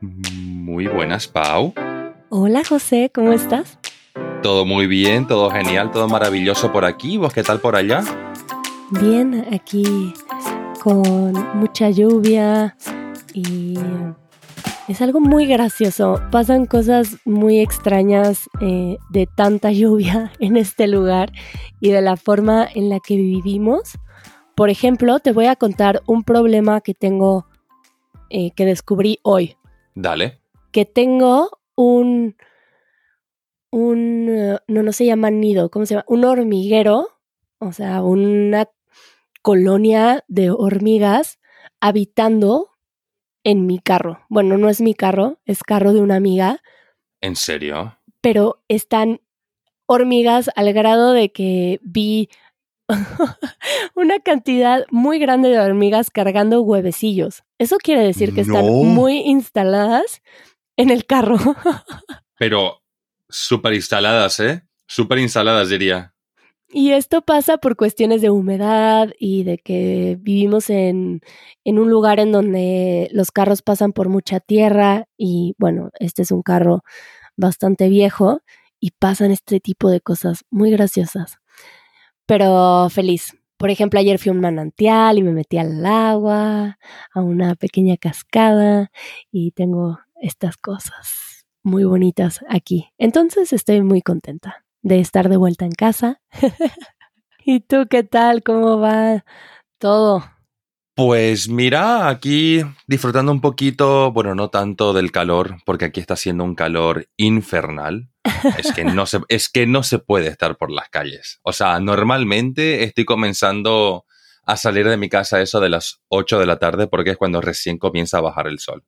Muy buenas, Pau. Hola José, ¿cómo estás? Todo muy bien, todo genial, todo maravilloso por aquí. ¿Vos qué tal por allá? Bien, aquí con mucha lluvia y es algo muy gracioso. Pasan cosas muy extrañas eh, de tanta lluvia en este lugar y de la forma en la que vivimos. Por ejemplo, te voy a contar un problema que tengo, eh, que descubrí hoy. Dale. Que tengo un, un, eh, no, no se llama nido, ¿cómo se llama? Un hormiguero, o sea, una colonia de hormigas habitando en mi carro. Bueno, no es mi carro, es carro de una amiga. ¿En serio? Pero están hormigas al grado de que vi una cantidad muy grande de hormigas cargando huevecillos. Eso quiere decir que están muy instaladas en el carro. Pero súper instaladas, ¿eh? Súper instaladas, diría. Y esto pasa por cuestiones de humedad y de que vivimos en, en, un lugar en donde los carros pasan por mucha tierra y bueno, este es un carro bastante viejo y pasan este tipo de cosas muy graciosas pero feliz. Por ejemplo, ayer fui a un manantial y me metí al agua, a una pequeña cascada y tengo estas cosas muy bonitas aquí. Entonces estoy muy contenta de estar de vuelta en casa. ¿Y tú qué tal? ¿Cómo va todo? Pues mira, aquí disfrutando un poquito, bueno, no tanto del calor, porque aquí está haciendo un calor infernal. Es que no se, es que no se puede estar por las calles. O sea, normalmente estoy comenzando a salir de mi casa eso de las 8 de la tarde porque es cuando recién comienza a bajar el sol.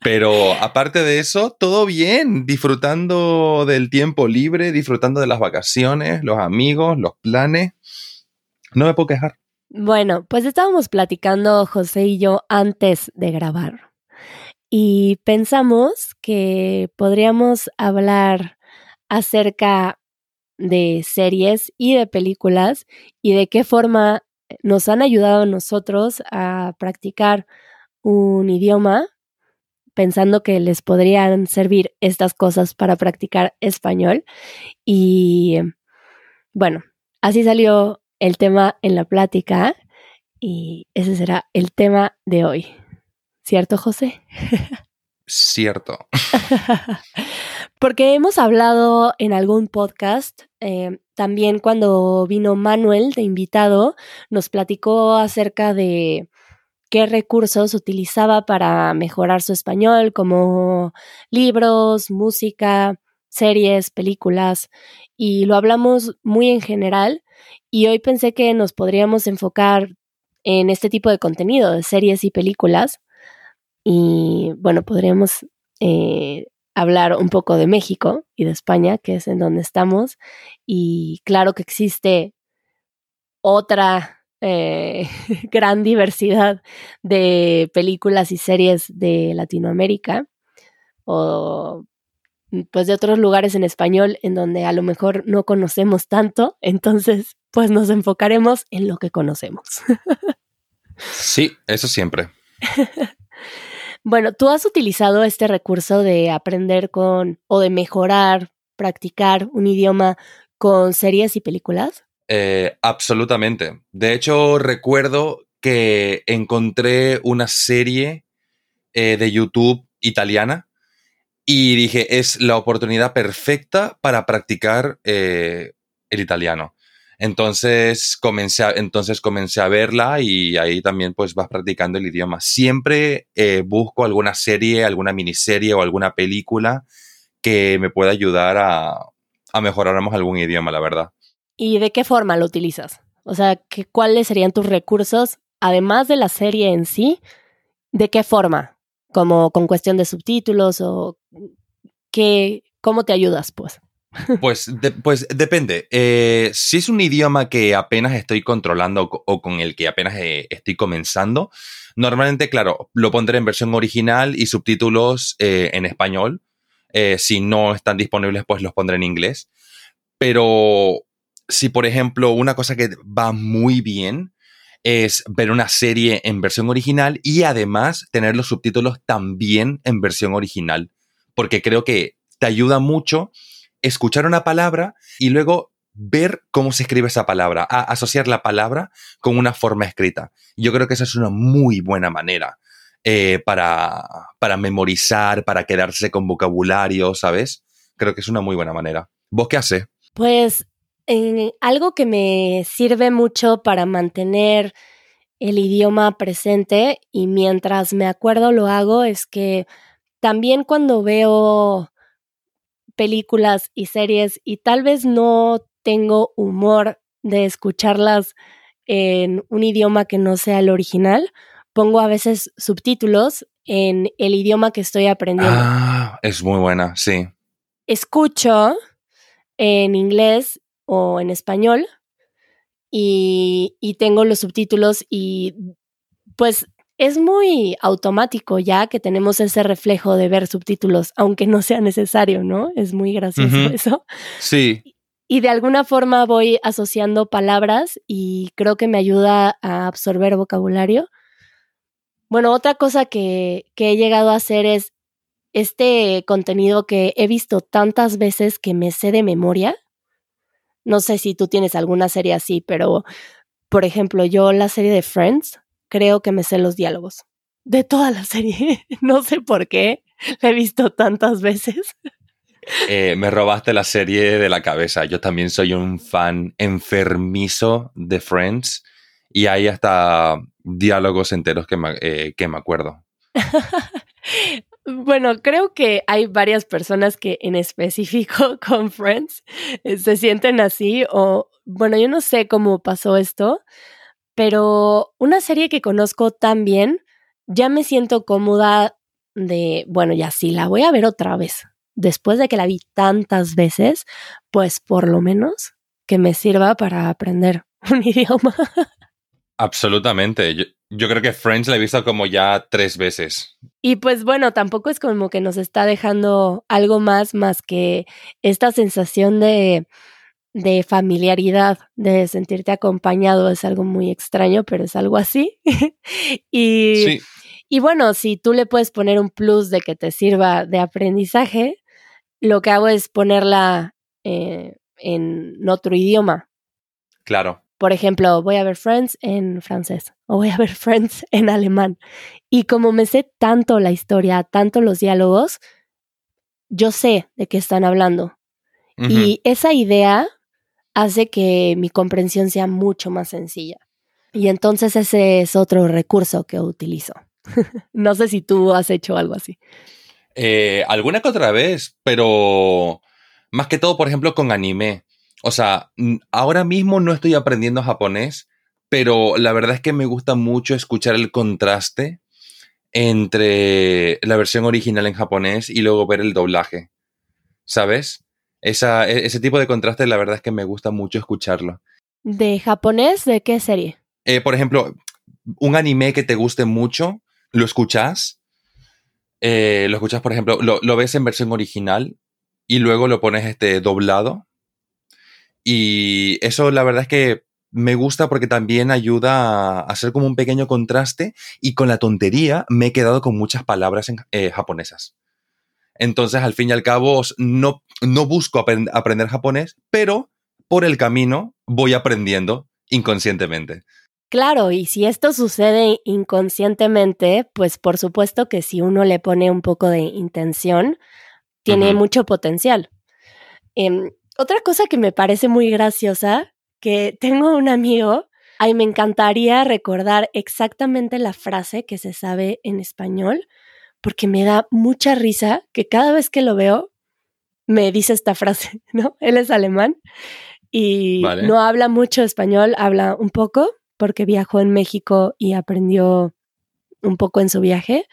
Pero aparte de eso, todo bien, disfrutando del tiempo libre, disfrutando de las vacaciones, los amigos, los planes. No me puedo quejar. Bueno, pues estábamos platicando José y yo antes de grabar y pensamos que podríamos hablar acerca de series y de películas y de qué forma nos han ayudado a nosotros a practicar un idioma, pensando que les podrían servir estas cosas para practicar español. Y bueno, así salió el tema en la plática y ese será el tema de hoy. ¿Cierto, José? Cierto. Porque hemos hablado en algún podcast, eh, también cuando vino Manuel de invitado, nos platicó acerca de qué recursos utilizaba para mejorar su español, como libros, música, series, películas, y lo hablamos muy en general, y hoy pensé que nos podríamos enfocar en este tipo de contenido, de series y películas. Y bueno, podríamos eh, hablar un poco de México y de España, que es en donde estamos. Y claro que existe otra eh, gran diversidad de películas y series de Latinoamérica o pues de otros lugares en español en donde a lo mejor no conocemos tanto, entonces pues nos enfocaremos en lo que conocemos. sí, eso siempre. bueno, ¿tú has utilizado este recurso de aprender con o de mejorar, practicar un idioma con series y películas? Eh, absolutamente. De hecho, recuerdo que encontré una serie eh, de YouTube italiana y dije, es la oportunidad perfecta para practicar eh, el italiano. Entonces comencé, a, entonces comencé a verla y ahí también pues vas practicando el idioma. Siempre eh, busco alguna serie, alguna miniserie o alguna película que me pueda ayudar a, a mejorar algún idioma, la verdad. ¿Y de qué forma lo utilizas? O sea, ¿cuáles serían tus recursos, además de la serie en sí? ¿De qué forma? Como con cuestión de subtítulos o qué, cómo te ayudas, pues. Pues, pues depende. Eh, si es un idioma que apenas estoy controlando o con el que apenas eh, estoy comenzando, normalmente, claro, lo pondré en versión original y subtítulos eh, en español. si no están disponibles, pues los pondré en inglés. Pero si, por ejemplo, una cosa que va muy bien es ver una serie en versión original y además tener los subtítulos también en versión original, porque creo que te ayuda mucho escuchar una palabra y luego ver cómo se escribe esa palabra, asociar la palabra con una forma escrita. Yo creo que esa es una muy buena manera eh, para, para memorizar, para quedarse con vocabulario, ¿sabes? Creo que es una muy buena manera. ¿Vos qué haces? Pues algo que me sirve mucho para mantener el idioma presente y mientras me acuerdo lo hago es que también cuando veo películas y series y tal vez no tengo humor de escucharlas en un idioma que no sea el original, pongo a veces subtítulos en el idioma que estoy aprendiendo. Ah, es muy buena, sí. Escucho en inglés o en español y, y tengo los subtítulos y pues es muy automático ya que tenemos ese reflejo de ver subtítulos, aunque no sea necesario, ¿no? Es muy gracioso eso. Sí. Y de alguna forma voy asociando palabras y creo que me ayuda a absorber vocabulario. Bueno, otra cosa que, que he llegado a hacer es este contenido que he visto tantas veces que me sé de memoria. No sé si tú tienes alguna serie así, pero por ejemplo, yo la serie de Friends, creo que me sé los diálogos de toda la serie. no sé por qué, la he visto tantas veces. Eh, me robaste la serie de la cabeza. Yo también soy un fan enfermizo de Friends y hay hasta diálogos enteros que me, eh, que me acuerdo. Bueno, creo que hay varias personas que en específico con Friends eh, se sienten así o, bueno, yo no sé cómo pasó esto, pero una serie que conozco tan bien, ya me siento cómoda de, bueno, ya sí, la voy a ver otra vez después de que la vi tantas veces, pues por lo menos que me sirva para aprender un idioma. Absolutamente. Yo, creo que Friends la he visto como ya tres veces. Y pues bueno, tampoco es como que nos está dejando algo más más que esta sensación de, de familiaridad, de sentirte acompañado. Es algo muy extraño, pero es algo así. y, y bueno, si tú le puedes poner un plus de que te sirva de aprendizaje, lo que hago es ponerla eh, en otro idioma. Claro. Por ejemplo, voy a ver Friends en francés o voy a ver Friends en alemán. Y como me sé tanto la historia, tanto los diálogos, yo sé de qué están hablando. Y esa idea hace que mi comprensión sea mucho más sencilla. Y entonces ese es otro recurso que utilizo. no sé si tú has hecho algo así. Eh, alguna que otra vez, pero más que todo, por ejemplo, con anime. O sea, ahora mismo no estoy aprendiendo japonés, pero la verdad es que me gusta mucho escuchar el contraste entre la versión original en japonés y luego ver el doblaje. ¿Sabes? Esa, e, ese tipo de contraste, la verdad es que me gusta mucho escucharlo. ¿De japonés? ¿De qué serie? Eh, por ejemplo, un anime que te guste mucho, lo escuchas eh, lo escuchas, por ejemplo, lo, ves en versión original y luego lo pones este, doblado. Y eso la verdad es que me gusta porque también ayuda a hacer como un pequeño contraste y con la tontería me he quedado con muchas palabras en, eh, japonesas. Entonces, al fin y al cabo, no, no busco aprender japonés, pero por el camino voy aprendiendo inconscientemente. Claro, y si esto sucede inconscientemente, pues por supuesto que si uno le pone un poco de intención, tiene mucho potencial. Em, otra cosa que me parece muy graciosa, que tengo un amigo, ay, me encantaría recordar exactamente la frase que se sabe en español, porque me da mucha risa que cada vez que lo veo, me dice esta frase, ¿no? Él es alemán y no habla mucho español, habla un poco, porque viajó en México y aprendió un poco en su viaje,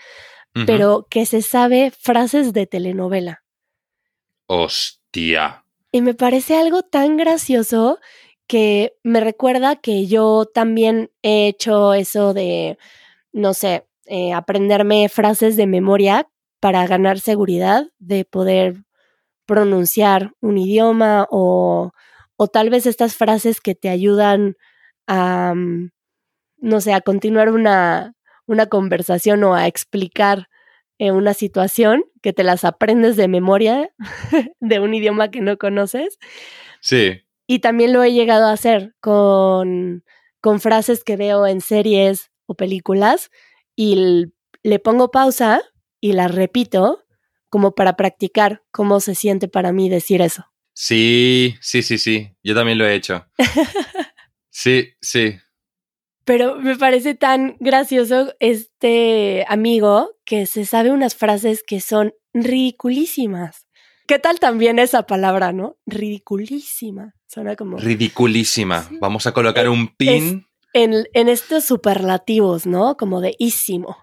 pero que se sabe frases de telenovela. Hostia. Y me parece algo tan gracioso que me recuerda que yo también he hecho eso de, no sé, eh, aprenderme frases de memoria para ganar seguridad de poder pronunciar un idioma o, o tal vez estas frases que te ayudan a, mm, no sé, a continuar una, una conversación o a explicar eh, una situación que te las aprendes de memoria de un idioma que no conoces. Sí. Y también lo he llegado a hacer con, con frases que veo en series o películas y le pongo pausa y las repito como para practicar cómo se siente para mí decir eso. Sí, sí, sí, sí. Yo también lo he hecho. sí, sí. Pero me parece tan gracioso este amigo que se sabe unas frases que son ridiculísimas. ¿Qué tal también esa palabra, no? Ridiculísima. Suena como. Ridiculísima. Vamos a colocar un pin. en, en estos superlativos, ¿no? Como de ísimo.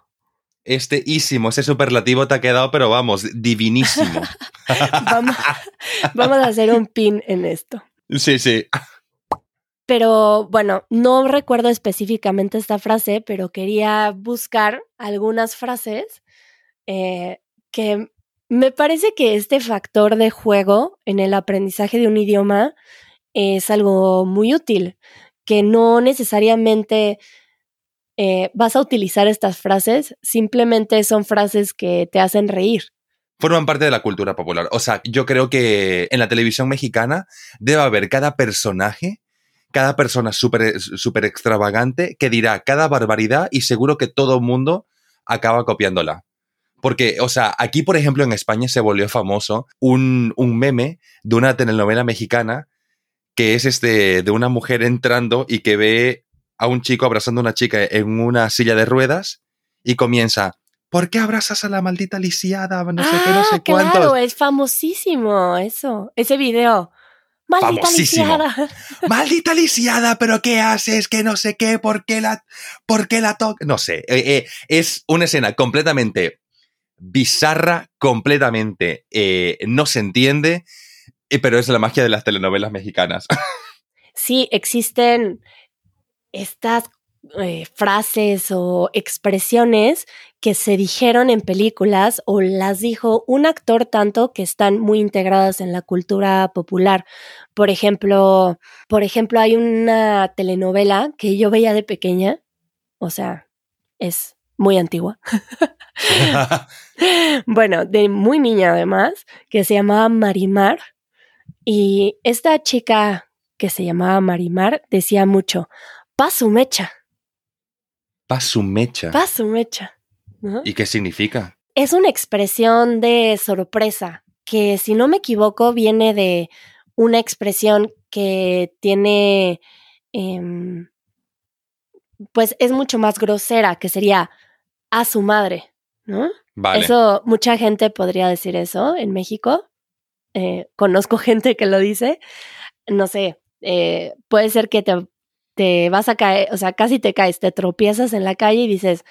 Este ísimo, ese superlativo te ha quedado, pero vamos, divinísimo. vamos, vamos a hacer un pin en esto. Sí, sí. Pero bueno, no recuerdo específicamente esta frase, pero quería buscar algunas frases eh, que me parece que este factor de juego en el aprendizaje de un idioma es algo muy útil, que no necesariamente eh, vas a utilizar estas frases, simplemente son frases que te hacen reír. Forman parte de la cultura popular. O sea, yo creo que en la televisión mexicana debe haber cada personaje cada persona súper super extravagante que dirá cada barbaridad y seguro que todo el mundo acaba copiándola. Porque, o sea, aquí, por ejemplo, en España se volvió famoso un, un meme de una telenovela mexicana que es este de una mujer entrando y que ve a un chico abrazando a una chica en una silla de ruedas y comienza, ¿por qué abrazas a la maldita lisiada? No sé qué, no sé ah, Claro, es famosísimo eso, ese video. Maldita lisiada. Maldita lisiada, pero ¿qué haces? Que no sé qué, ¿por qué la, por qué la toca? No sé, eh, eh, es una escena completamente bizarra, completamente eh, no se entiende, pero es la magia de las telenovelas mexicanas. Sí, existen estas frases o expresiones que se dijeron en películas o las dijo un actor tanto que están muy integradas en la cultura popular. Por ejemplo, por ejemplo, hay una telenovela que yo veía de pequeña, o sea, es muy antigua. bueno, de muy niña además, que se llamaba Marimar. Y esta chica que se llamaba Marimar decía mucho, pasu mecha. Pasu mecha. Pasu mecha. ¿Y qué significa? Es una expresión de sorpresa que, si no me equivoco, viene de una expresión que tiene, em, pues es mucho más grosera, que sería a su madre, ¿no? Vale. Eso, mucha gente podría decir eso en México. Eh, conozco gente que lo dice. No sé, eh, puede ser que te, te vas a caer, o sea, casi te caes, te tropiezas en la calle y dices,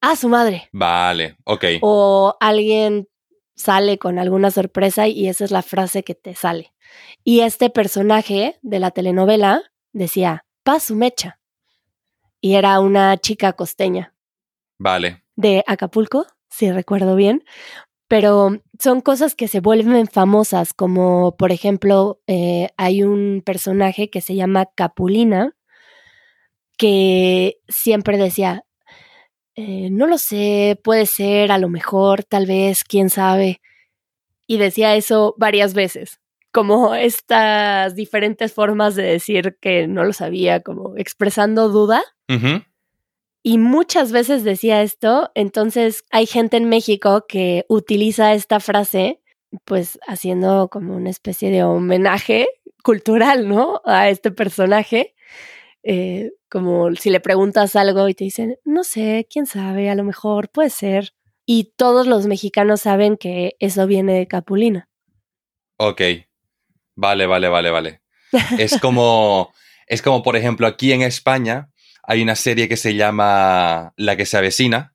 a su madre. Vale, ok. O alguien sale con alguna sorpresa y esa es la frase que te sale. Y este personaje de la telenovela decía, pa su mecha. Y era una chica costeña. Vale. De Acapulco, si recuerdo bien. Pero son cosas que se vuelven famosas, como por ejemplo, eh, hay un personaje que se llama Capulina, que siempre decía, eh, no lo sé, puede ser, a lo mejor, tal vez, quién sabe. Y decía eso varias veces, como estas diferentes formas de decir que no lo sabía, como expresando duda. Y muchas veces decía esto, entonces hay gente en México que utiliza esta frase, pues haciendo como una especie de homenaje cultural, ¿no? A este personaje. Eh, como si le preguntas algo y te dicen, no sé, quién sabe, a lo mejor puede ser. Y todos los mexicanos saben que eso viene de Capulina. Ok. Vale, vale, vale, vale. es como, es como, por ejemplo, aquí en España hay una serie que se llama La que se avecina,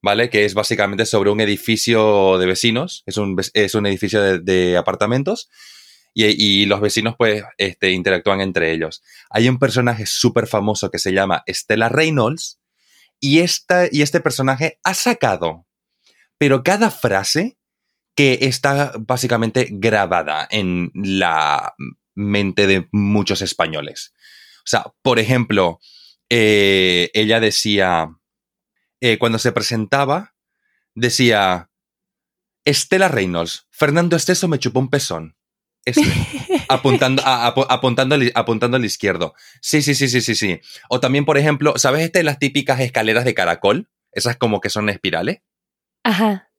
¿vale? Que es básicamente sobre un edificio de vecinos, es un, es un edificio de, de apartamentos y, los vecinos pues este, interactúan entre ellos. Hay un personaje súper famoso que se llama Stella Reynolds y, esta, y este personaje ha sacado, pero cada frase que está básicamente grabada en la mente de muchos españoles. O sea, por ejemplo, eh, ella decía, eh, cuando se presentaba, decía, Estela Reynolds, Fernando Esteso me chupó un pezón. Este, apuntando, apuntando, apuntando al izquierdo. Sí, sí, sí, sí, sí, sí. O también, por ejemplo, ¿sabes este, las típicas escaleras de caracol? Esas como que son espirales. Ajá.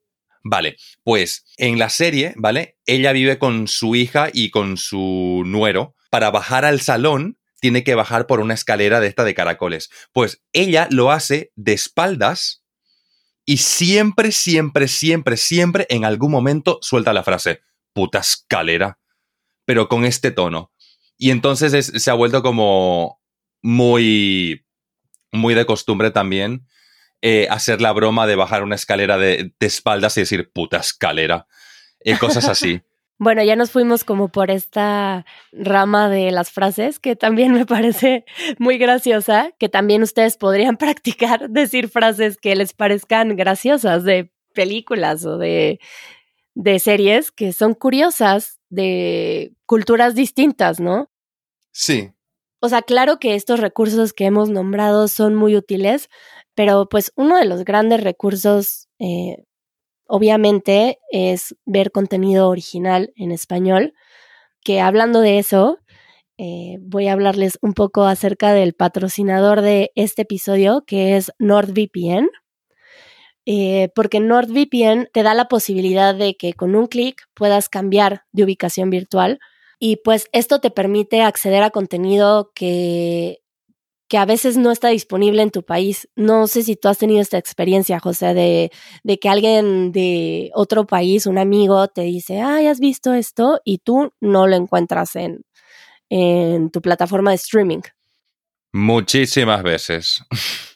Vale, pues en la serie, ¿vale? Ella vive con su hija y con su nuero. Para bajar al salón, tiene que bajar por una escalera de esta de caracoles. Pues ella lo hace de espaldas y siempre, siempre, siempre, siempre en algún momento suelta la frase, puta escalera, pero con este tono. Y entonces se ha vuelto como muy, muy de costumbre también eh, hacer la broma de bajar una escalera de, espaldas y decir puta escalera. Eh, cosas así. Bueno, ya nos fuimos como por esta rama de las frases que también me parece muy graciosa, que también ustedes podrían practicar decir frases que les parezcan graciosas de películas o de, de series que son curiosas de culturas distintas, ¿no? Sí. O sea, claro que estos recursos que hemos nombrado son muy útiles, pero pues uno de los grandes recursos, eh, obviamente, es ver contenido original en español, que hablando de eso, eh, voy a hablarles un poco acerca del patrocinador de este episodio, que es NordVPN. Eh, porque NordVPN te da la posibilidad de que con un clic puedas cambiar de ubicación virtual y pues esto te permite acceder a contenido que que a veces no está disponible en tu país. No sé si tú has tenido esta experiencia, José, de, de que alguien de otro país, un amigo, te dice, ay, ¿has visto esto? Y tú no lo encuentras en, en tu plataforma de streaming. Muchísimas veces.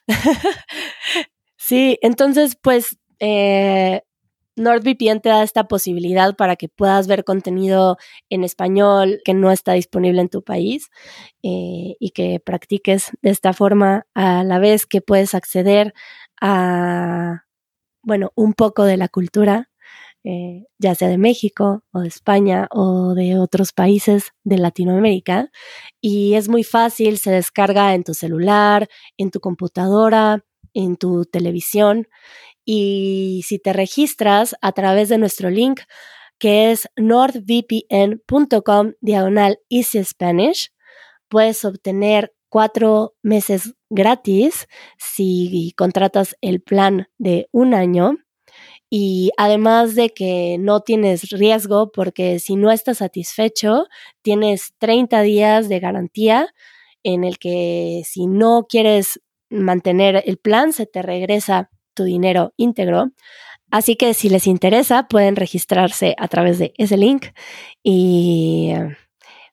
sí, entonces, pues, eh, NordVPN te da esta posibilidad para que puedas ver contenido en español que no está disponible en tu país eh, y que practiques de esta forma a la vez que puedes acceder a, bueno, un poco de la cultura, eh, ya sea de México o de España o de otros países de Latinoamérica. Y es muy fácil, se descarga en tu celular, en tu computadora, en tu televisión y si te registras a través de nuestro link que es nordvpn.com diagonal easy Spanish, puedes obtener cuatro meses gratis si contratas el plan de un año. Y además de que no tienes riesgo, porque si no estás satisfecho, tienes 30 días de garantía en el que si no quieres mantener el plan, se te regresa tu dinero íntegro. Así que si les interesa, pueden registrarse a través de ese link y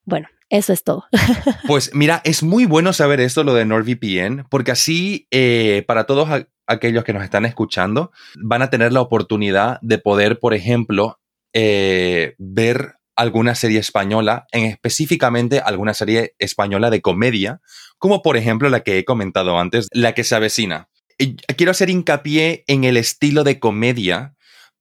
bueno, eso es todo. Pues mira, es muy bueno saber esto, lo de NordVPN, porque así eh, para todos aquellos que nos están escuchando, van a tener la oportunidad de poder, por ejemplo, eh, ver alguna serie española, en específicamente alguna serie española de comedia, como por ejemplo la que he comentado antes, La que se avecina quiero hacer hincapié en el estilo de comedia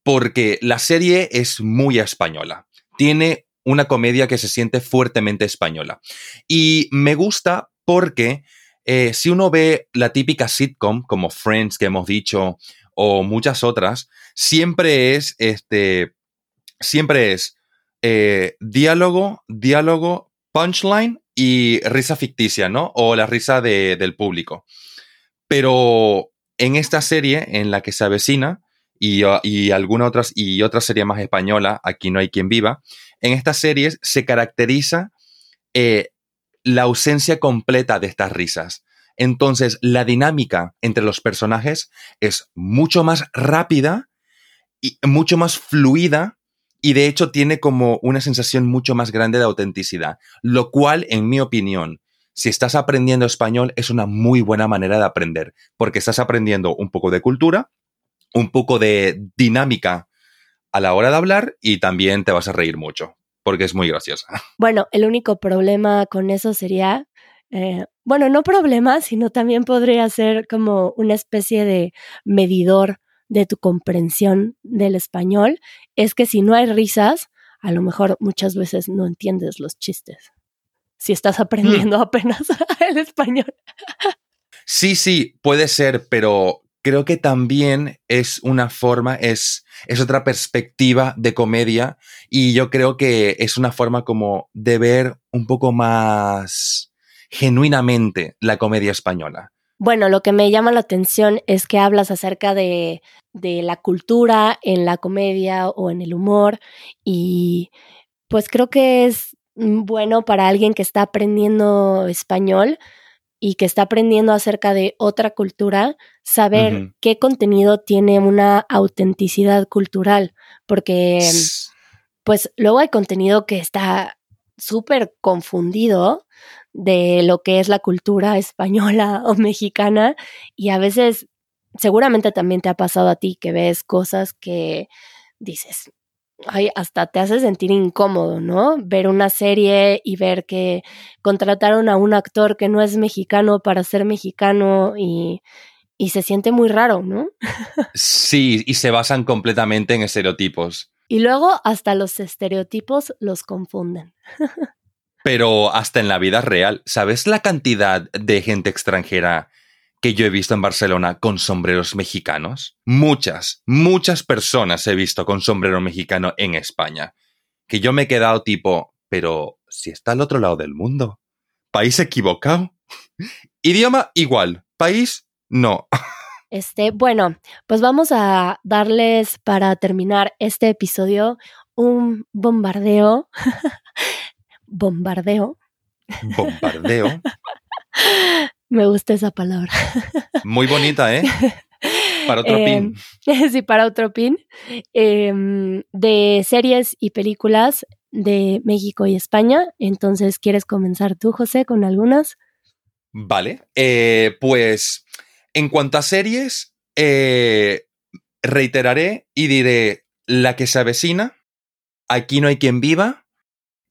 porque la serie es muy española. Tiene una comedia que se siente fuertemente española. Y me gusta porque eh, si uno ve la típica sitcom como Friends que hemos dicho o muchas otras, siempre es este, siempre es eh, diálogo, diálogo, punchline y risa ficticia, ¿no? O la risa del público. Pero en esta serie, en la que se avecina, y, uh, y alguna otras, y otra serie más española, Aquí no hay quien viva, en estas series se caracteriza eh, la ausencia completa de estas risas. Entonces, la dinámica entre los personajes es mucho más rápida y mucho más fluida y de hecho tiene como una sensación mucho más grande de autenticidad, lo cual, en mi opinión, si estás aprendiendo español es una muy buena manera de aprender, porque estás aprendiendo un poco de cultura, un poco de dinámica a la hora de hablar y también te vas a reír mucho, porque es muy graciosa. Bueno, el único problema con eso sería, eh, bueno, no problema, sino también podría ser como una especie de medidor de tu comprensión del español, es que si no hay risas, a lo mejor muchas veces no entiendes los chistes si estás aprendiendo mm. apenas el español. Sí, sí, puede ser, pero creo que también es una forma, es, es otra perspectiva de comedia y yo creo que es una forma como de ver un poco más genuinamente la comedia española. Bueno, lo que me llama la atención es que hablas acerca de, de la cultura en la comedia o en el humor y pues creo que es bueno para alguien que está aprendiendo español y que está aprendiendo acerca de otra cultura, saber qué contenido tiene una autenticidad cultural, porque pues luego hay contenido que está súper confundido de lo que es la cultura española o mexicana y a veces seguramente también te ha pasado a ti que ves cosas que dices, ay, hasta te hace sentir incómodo, ¿no? Ver una serie y ver que contrataron a un actor que no es mexicano para ser mexicano y, y se siente muy raro, ¿no? sí, y se basan completamente en estereotipos. Y luego hasta los estereotipos los confunden. Pero hasta en la vida real, ¿sabes la cantidad de gente extranjera que yo he visto en Barcelona con sombreros mexicanos? Muchas, muchas personas he visto con sombrero mexicano en España. Que yo me he quedado tipo, pero si está al otro lado del mundo. País equivocado. Idioma igual. País no. Este, bueno, pues vamos a darles para terminar este episodio un bombardeo. Bombardeo. Bombardeo. Me gusta esa palabra. Muy bonita, ¿eh? Para otro pin. Em, sí, para otro pin. Em, de series y películas de México y España. Entonces, ¿quieres comenzar tú, José, con algunas? Vale. Eh, pues, en cuanto a series, eh, reiteraré y diré La que se avecina, Aquí no hay quien viva,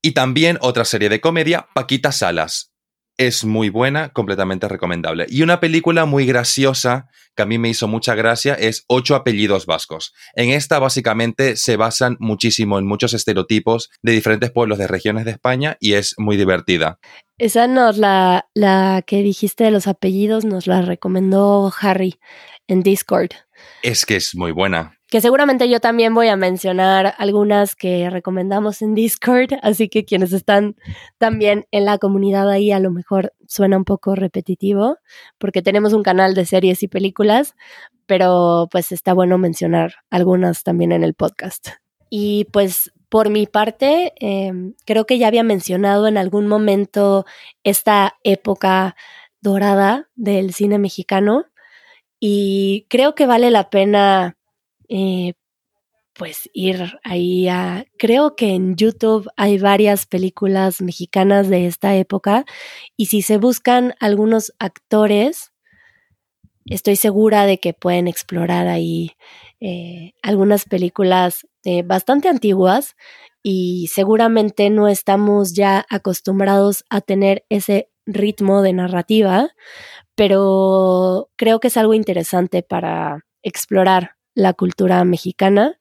y también otra serie de comedia, Paquita Salas es muy buena, completamente recomendable. Y una película muy graciosa que a mí me hizo mucha gracia es Ocho apellidos vascos. En esta básicamente se basan muchísimo en muchos estereotipos de diferentes pueblos de regiones de España y es muy divertida. Esa nos la, la que dijiste de los apellidos nos la recomendó Harry en Discord. Es que es muy buena que seguramente yo también voy a mencionar algunas que recomendamos en Discord, así que quienes están también en la comunidad ahí a lo mejor suena un poco repetitivo, porque tenemos un canal de series y películas, pero pues está bueno mencionar algunas también en el podcast. Y pues por mi parte, em, creo que ya había mencionado en algún momento esta época dorada del cine mexicano y creo que vale la pena eh, pues ir ahí a... Creo que en YouTube hay varias películas mexicanas de esta época y si se buscan algunos actores, estoy segura de que pueden explorar ahí eh, algunas películas eh, bastante antiguas y seguramente no estamos ya acostumbrados a tener ese ritmo de narrativa, pero creo que es algo interesante para explorar la cultura mexicana.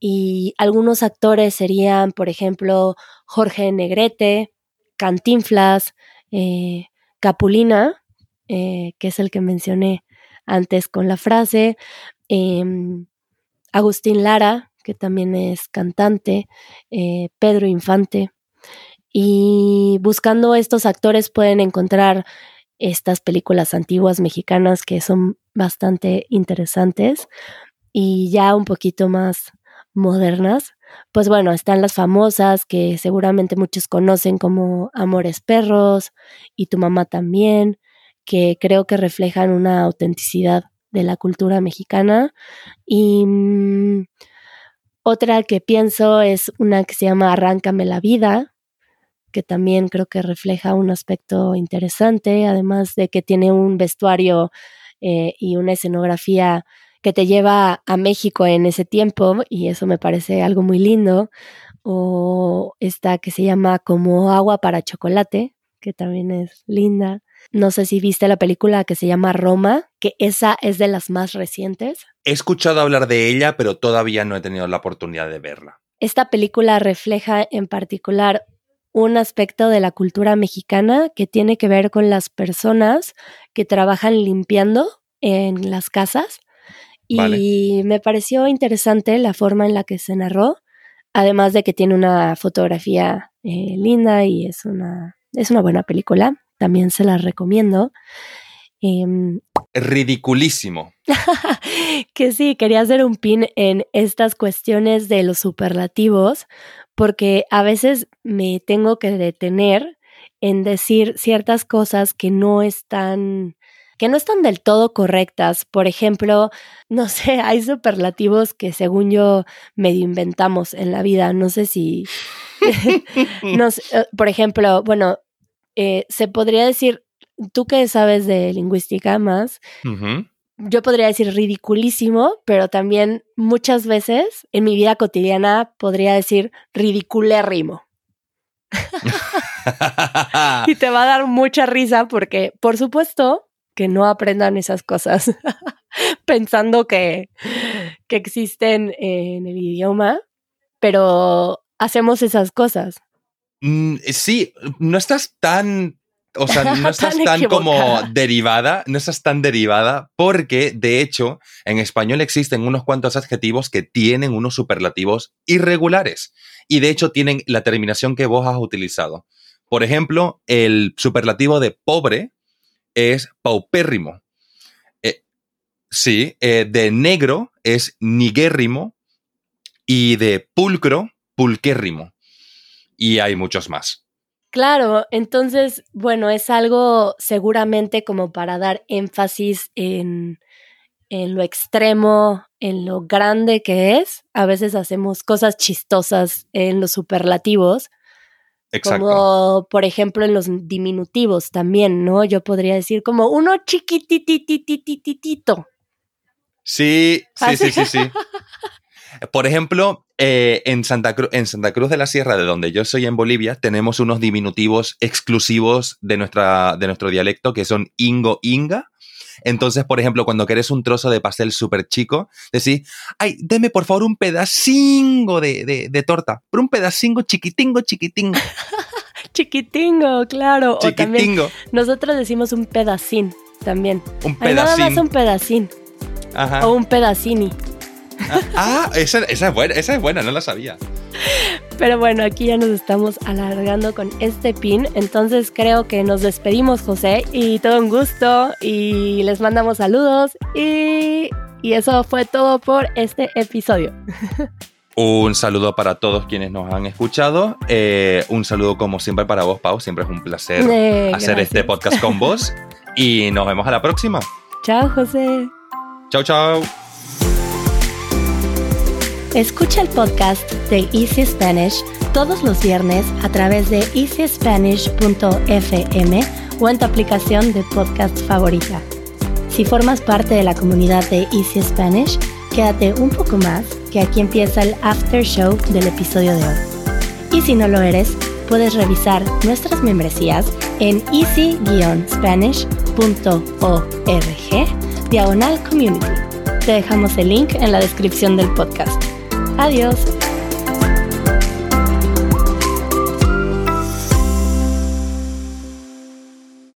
Y algunos actores serían, por ejemplo, Jorge Negrete, Cantinflas, eh, Capulina, eh, que es el que mencioné antes con la frase, em, Agustín Lara, que también es cantante, eh, Pedro Infante. Y buscando estos actores pueden encontrar estas películas antiguas mexicanas que son bastante interesantes y ya un poquito más modernas, pues bueno, están las famosas que seguramente muchos conocen como Amores Perros y Tu mamá también, que creo que reflejan una autenticidad de la cultura mexicana. Y mm, otra que pienso es una que se llama Arráncame la vida, que también creo que refleja un aspecto interesante, además de que tiene un vestuario eh, y una escenografía que te lleva a México en ese tiempo y eso me parece algo muy lindo. O esta que se llama como agua para chocolate, que también es linda. No sé si viste la película que se llama Roma, que esa es de las más recientes. He escuchado hablar de ella, pero todavía no he tenido la oportunidad de verla. Esta película refleja en particular un aspecto de la cultura mexicana que tiene que ver con las personas que trabajan limpiando en las casas. Y me pareció interesante la forma en la que se narró, además de que tiene una fotografía eh, linda y es una, es una buena película. También se la recomiendo. Em, Ridiculísimo. que sí, quería hacer un pin en estas cuestiones de los superlativos, porque a veces me tengo que detener en decir ciertas cosas que no están que no están del todo correctas. Por ejemplo, no sé, hay superlativos que según yo medio inventamos en la vida. No sé si, no eh, por ejemplo, bueno, eh, se podría decir, tú que sabes de lingüística más, yo podría decir ridiculísimo, pero también muchas veces en mi vida cotidiana podría decir ridiculérrimo. y te va a dar mucha risa porque, por supuesto, que no aprendan esas cosas pensando que, que existen en el idioma, pero hacemos esas cosas. Mm, sí, no estás tan o sea, no estás tan, como derivada, no estás tan derivada porque, de hecho, en español existen unos cuantos adjetivos que tienen unos superlativos irregulares y, de hecho, tienen la terminación que vos has utilizado. Por ejemplo, el superlativo de pobre es paupérrimo. Eh, sí, eh, de negro es niguérrimo y de pulcro, pulquérrimo. Y hay muchos más. Claro, entonces, bueno, es algo seguramente como para dar énfasis en, en lo extremo, en lo grande que es. A veces hacemos cosas chistosas en los superlativos. Exacto. Como, por ejemplo, en los diminutivos también, ¿no? Yo podría decir como uno chiquitititititito. Sí, sí, sí, sí, sí. Por ejemplo, eh, en, Santa en Santa Cruz de la Sierra, de donde yo soy en Bolivia, tenemos unos diminutivos exclusivos de, nuestra, de nuestro dialecto que son ingo inga. Entonces, por ejemplo, cuando querés un trozo de pastel súper chico, decís, ay, deme por favor un pedacingo de, de, torta, pero un pedacingo chiquitingo, chiquitingo. chiquitingo, claro. Chiquitingo. nosotros decimos un pedacín también. Un pedacín. nada más un pedacín. Ajá. O un pedacini. Ah, esa, es buena, esa es buena, no la sabía. Pero bueno, aquí ya nos estamos alargando con este pin, entonces creo que nos despedimos, José, y todo un gusto, y les mandamos saludos, y, eso fue todo por este episodio. Un saludo para todos quienes nos han escuchado. Eh, un saludo como siempre para vos, Pau. Siempre es un placer eh, hacer este podcast con vos. Y nos vemos a la próxima. Chao, José. Chao, chao. Escucha el podcast de Easy Spanish todos los viernes a través de easyspanish.fm o en tu aplicación de podcast favorita. Si formas parte de la comunidad de Easy Spanish, quédate un poco más, que aquí empieza el after show del episodio de hoy. Y si no lo eres, puedes revisar nuestras membresías en easy-spanish.org diagonal community. Te dejamos el link en la descripción del podcast. Adiós.